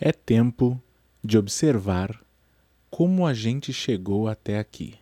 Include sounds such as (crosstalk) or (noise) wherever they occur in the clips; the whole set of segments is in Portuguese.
É tempo de observar como a gente chegou até aqui.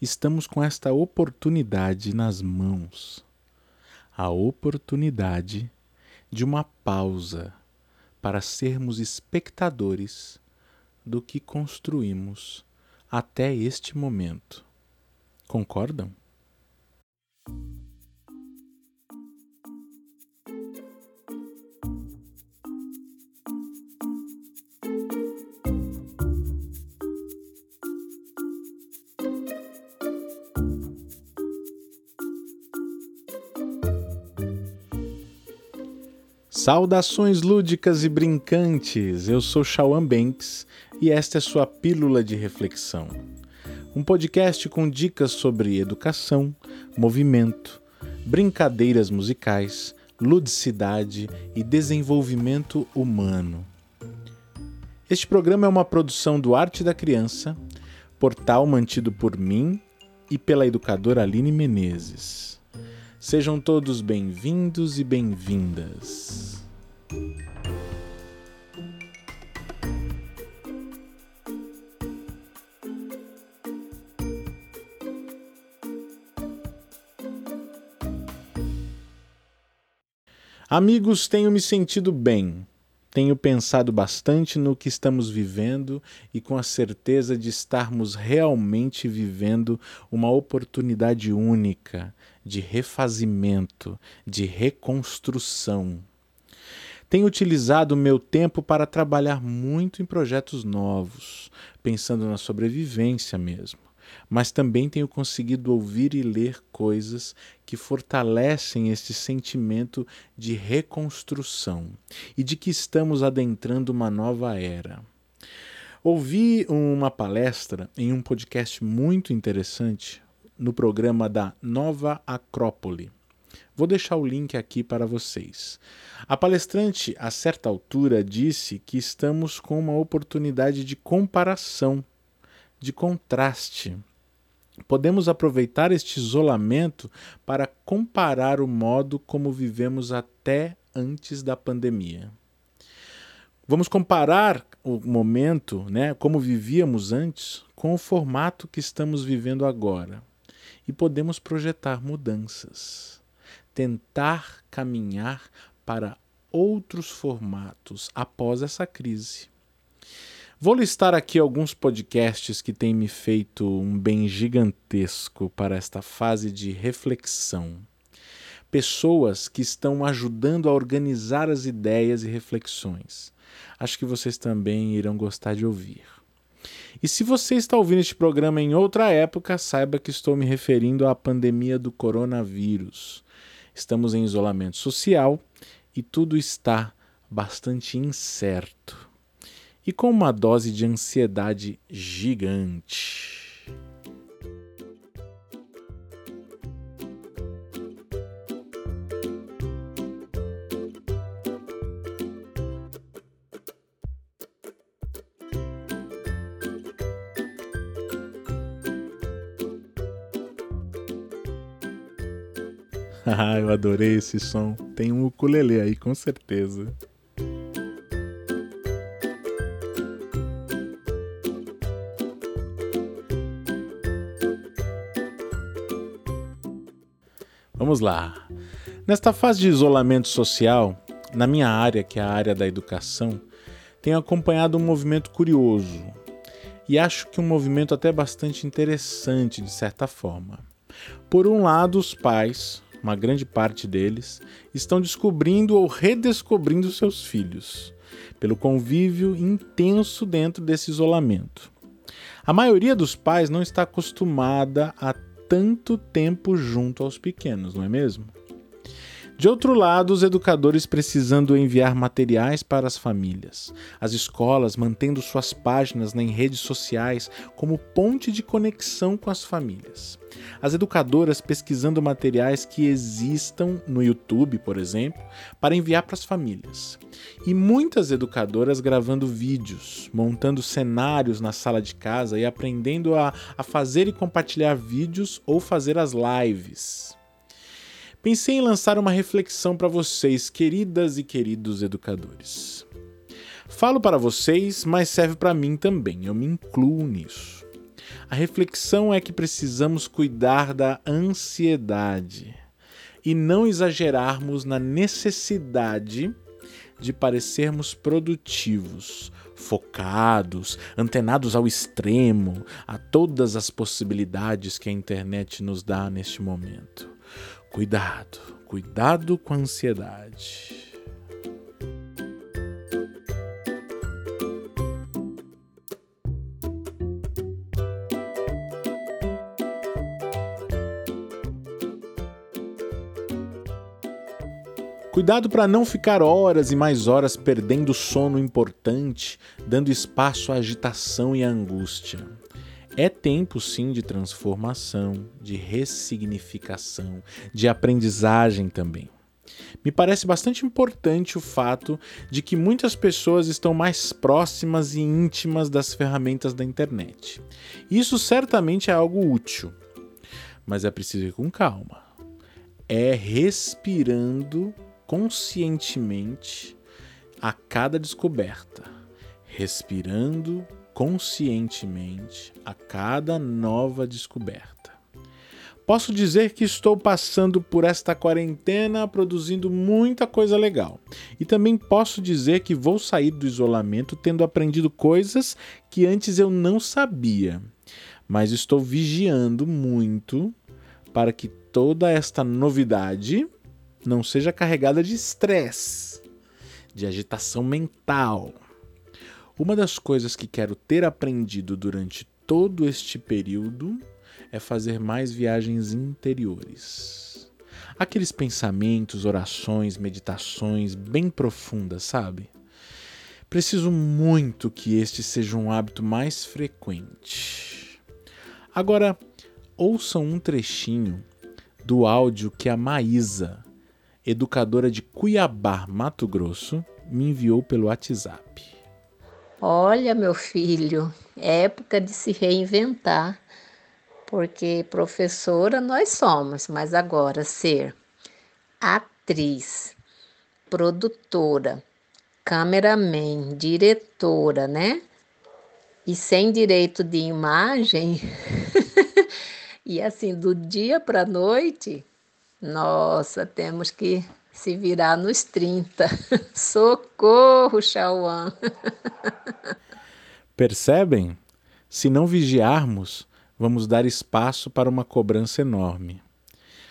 Estamos com esta oportunidade nas mãos a oportunidade de uma pausa para sermos espectadores do que construímos até este momento. Concordam? Saudações lúdicas e brincantes! Eu sou Shawan Banks e esta é sua Pílula de Reflexão. Um podcast com dicas sobre educação, movimento, brincadeiras musicais, ludicidade e desenvolvimento humano. Este programa é uma produção do Arte da Criança, portal mantido por mim e pela educadora Aline Menezes. Sejam todos bem-vindos e bem-vindas. Amigos, tenho me sentido bem. Tenho pensado bastante no que estamos vivendo e com a certeza de estarmos realmente vivendo uma oportunidade única de refazimento, de reconstrução. Tenho utilizado o meu tempo para trabalhar muito em projetos novos, pensando na sobrevivência mesmo. Mas também tenho conseguido ouvir e ler coisas que fortalecem esse sentimento de reconstrução e de que estamos adentrando uma nova era. Ouvi uma palestra em um podcast muito interessante no programa da Nova Acrópole Vou deixar o link aqui para vocês. A palestrante, a certa altura, disse que estamos com uma oportunidade de comparação, de contraste. Podemos aproveitar este isolamento para comparar o modo como vivemos até antes da pandemia. Vamos comparar o momento, né, como vivíamos antes, com o formato que estamos vivendo agora. E podemos projetar mudanças tentar caminhar para outros formatos após essa crise. Vou listar aqui alguns podcasts que têm me feito um bem gigantesco para esta fase de reflexão. Pessoas que estão ajudando a organizar as ideias e reflexões. Acho que vocês também irão gostar de ouvir. E se você está ouvindo este programa em outra época, saiba que estou me referindo à pandemia do coronavírus estamos em isolamento social e tudo está bastante incerto e com uma dose de ansiedade gigante. (laughs) Ah, eu adorei esse som. Tem um ukulele aí, com certeza. Vamos lá. Nesta fase de isolamento social, na minha área, que é a área da educação, tenho acompanhado um movimento curioso e acho que um movimento até bastante interessante de certa forma. Por um lado, os pais, uma grande parte deles, estão descobrindo ou redescobrindo seus filhos, pelo convívio intenso dentro desse isolamento. A maioria dos pais não está acostumada a tanto tempo junto aos pequenos, não é mesmo? De outro lado, os educadores precisando enviar materiais para as famílias, as escolas mantendo suas páginas em redes sociais como ponte de conexão com as famílias, as educadoras pesquisando materiais que existam no YouTube, por exemplo, para enviar para as famílias, e muitas educadoras gravando vídeos, montando cenários na sala de casa e aprendendo a, a fazer e compartilhar vídeos ou fazer as lives pensei em lançar uma reflexão para vocês, queridas e queridos educadores. Falo para vocês, mas serve para mim também, eu me incluo nisso. A reflexão é que precisamos cuidar da ansiedade e não exagerarmos na necessidade de parecermos produtivos, focados, antenados ao extremo, a todas as possibilidades que a internet nos dá neste momento. Cuidado, cuidado com a ansiedade. Cuidado para não ficar horas e mais horas perdendo sono importante, dando espaço à agitação e à angústia. É tempo sim de transformação, de ressignificação, de aprendizagem também. Me parece bastante importante o fato de que muitas pessoas estão mais próximas e íntimas das ferramentas da internet. Isso certamente é algo útil, mas é preciso ir com calma. É respirando conscientemente a cada descoberta, respirando conscientemente a cada nova descoberta. Posso dizer que estou passando por esta quarentena produzindo muita coisa legal. E também posso dizer que vou sair do isolamento tendo aprendido coisas que antes eu não sabia. Mas estou vigiando muito para que toda esta novidade não seja carregada de estresse, de agitação mental. Uma das coisas que quero ter aprendido durante todo este período é fazer mais viagens interiores. Aqueles pensamentos, orações, meditações bem profundas, sabe? Preciso muito que este seja um hábito mais frequente. Agora, ouçam um trechinho do áudio que a Maísa, educadora de Cuiabá, Mato Grosso, me enviou pelo WhatsApp. Olha, meu filho, época de se reinventar, porque professora nós somos, mas agora ser atriz, produtora, cameraman, diretora, né? E sem direito de imagem, (laughs) e assim, do dia para a noite, nossa, temos que se virar nos 30. (laughs) Socorro, Chauan. Percebem? Se não vigiarmos, vamos dar espaço para uma cobrança enorme.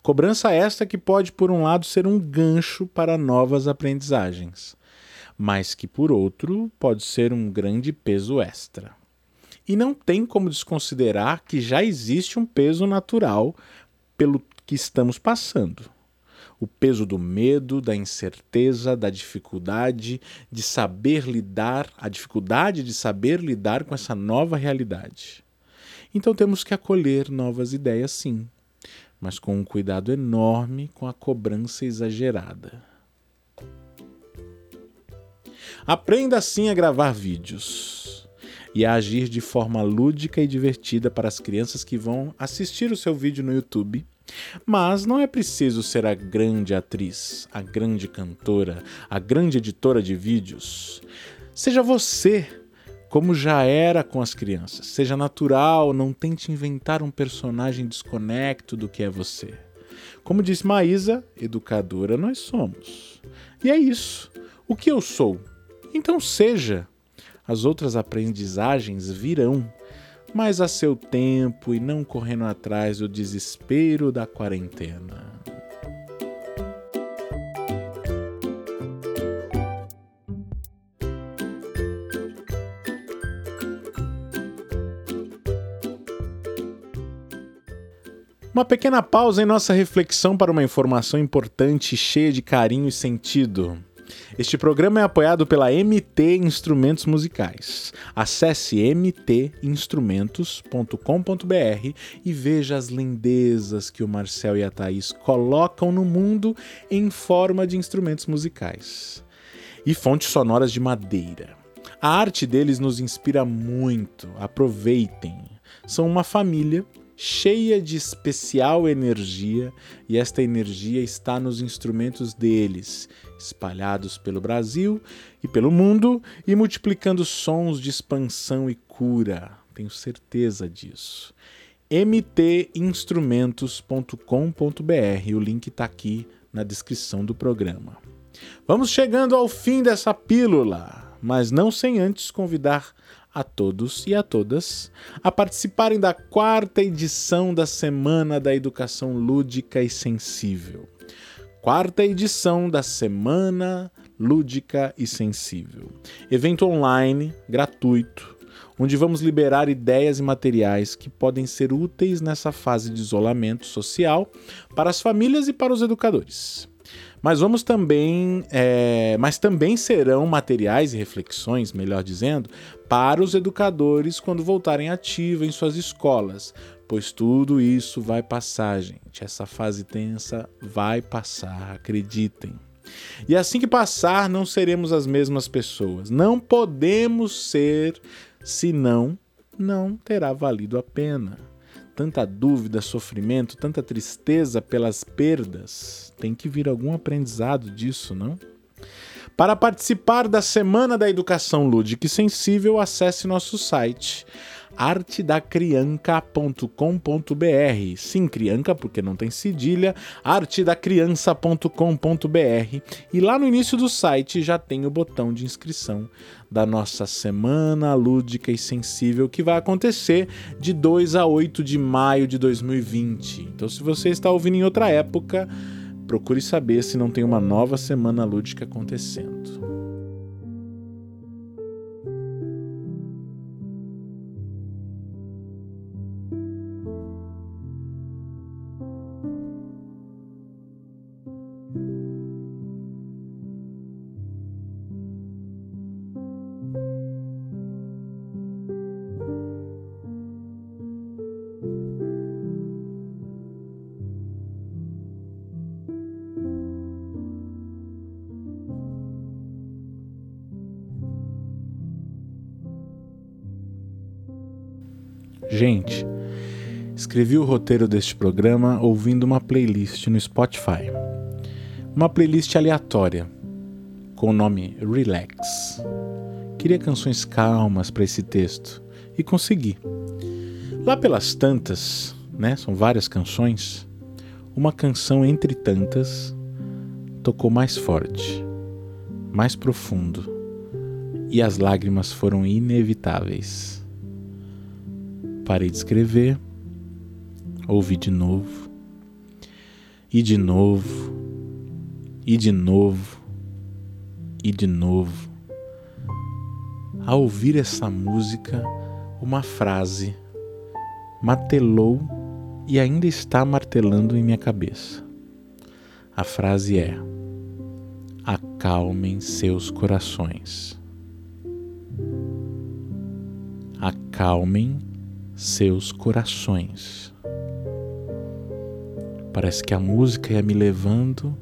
Cobrança esta que pode, por um lado, ser um gancho para novas aprendizagens, mas que, por outro, pode ser um grande peso extra. E não tem como desconsiderar que já existe um peso natural pelo que estamos passando. O peso do medo, da incerteza, da dificuldade de saber lidar, a dificuldade de saber lidar com essa nova realidade. Então temos que acolher novas ideias, sim, mas com um cuidado enorme com a cobrança exagerada. Aprenda assim a gravar vídeos e a agir de forma lúdica e divertida para as crianças que vão assistir o seu vídeo no YouTube mas não é preciso ser a grande atriz, a grande cantora, a grande editora de vídeos. Seja você, como já era com as crianças. Seja natural, não tente inventar um personagem desconecto do que é você. Como disse Maísa, educadora nós somos. E é isso. O que eu sou? Então seja. As outras aprendizagens virão mas a seu tempo e não correndo atrás do desespero da quarentena. Uma pequena pausa em nossa reflexão para uma informação importante cheia de carinho e sentido. Este programa é apoiado pela MT Instrumentos Musicais. Acesse mtinstrumentos.com.br e veja as lindezas que o Marcel e a Thaís colocam no mundo em forma de instrumentos musicais. E fontes sonoras de madeira. A arte deles nos inspira muito, aproveitem. São uma família cheia de especial energia e esta energia está nos instrumentos deles espalhados pelo Brasil e pelo mundo e multiplicando sons de expansão e cura. Tenho certeza disso. mtinstrumentos.com.br. O link está aqui na descrição do programa. Vamos chegando ao fim dessa pílula, mas não sem antes convidar a todos e a todas a participarem da quarta edição da Semana da Educação Lúdica e Sensível. Quarta edição da Semana Lúdica e Sensível. Evento online, gratuito, onde vamos liberar ideias e materiais que podem ser úteis nessa fase de isolamento social para as famílias e para os educadores. Mas vamos também, é, mas também serão materiais e reflexões, melhor dizendo, para os educadores quando voltarem ativa em suas escolas, pois tudo isso vai passar, gente. Essa fase tensa vai passar, acreditem. E assim que passar, não seremos as mesmas pessoas. Não podemos ser, senão não terá valido a pena tanta dúvida, sofrimento, tanta tristeza pelas perdas. Tem que vir algum aprendizado disso, não? Para participar da Semana da Educação Lúdica e Sensível, acesse nosso site artedacrianca.com.br. Sim, crianca, porque não tem cedilha, artedacriança.com.br. E lá no início do site já tem o botão de inscrição da nossa Semana Lúdica e Sensível, que vai acontecer de 2 a 8 de maio de 2020. Então, se você está ouvindo em outra época, procure saber se não tem uma nova Semana Lúdica acontecendo. Gente, escrevi o roteiro deste programa ouvindo uma playlist no Spotify. Uma playlist aleatória, com o nome Relax. Queria canções calmas para esse texto e consegui. Lá pelas tantas, né, são várias canções, uma canção entre tantas tocou mais forte, mais profundo, e as lágrimas foram inevitáveis. Parei de escrever, ouvi de novo, e de novo, e de novo, e de novo. Ao ouvir essa música, uma frase martelou e ainda está martelando em minha cabeça. A frase é: Acalmem seus corações. Acalmem seus corações. Parece que a música ia me levando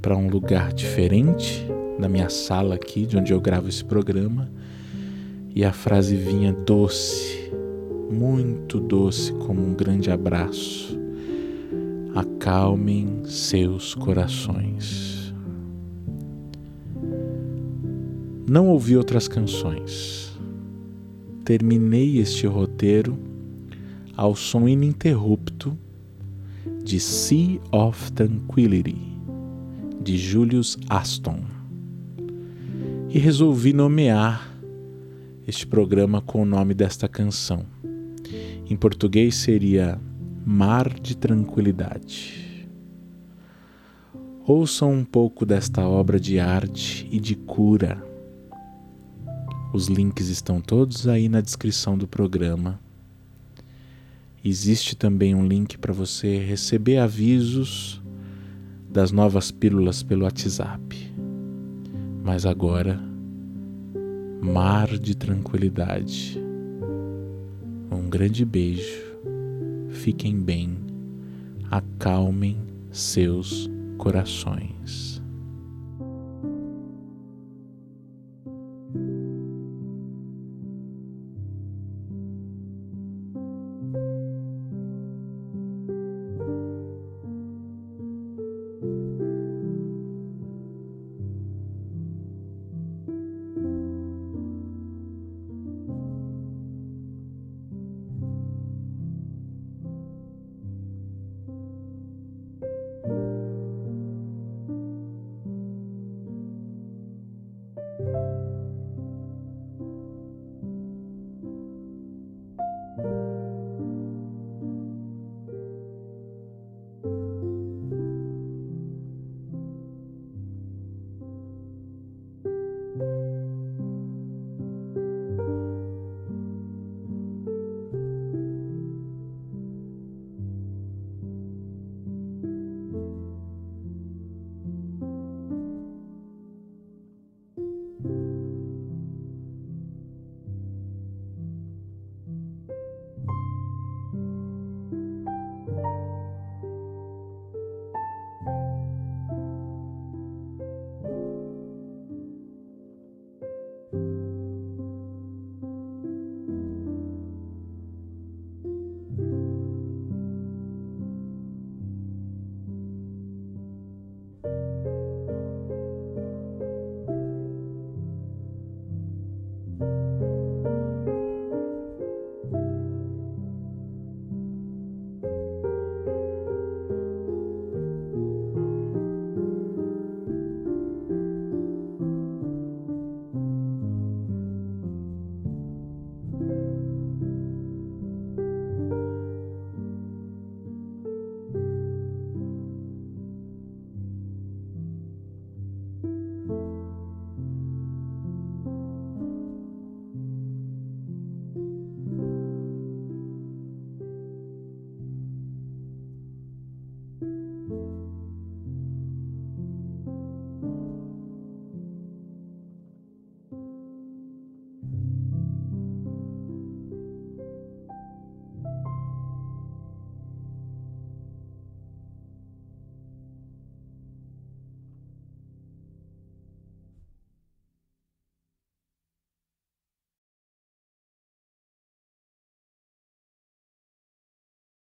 para um lugar diferente da minha sala aqui, de onde eu gravo esse programa, e a frase vinha doce, muito doce, como um grande abraço. Acalmem seus corações. Não ouvi outras canções terminei este roteiro ao som ininterrupto de Sea of Tranquility, de Julius Aston. E resolvi nomear este programa com o nome desta canção. Em português seria Mar de Tranquilidade. Ouçam um pouco desta obra de arte e de cura os links estão todos aí na descrição do programa. Existe também um link para você receber avisos das novas pílulas pelo WhatsApp. Mas agora, mar de tranquilidade. Um grande beijo. Fiquem bem. Acalmem seus corações.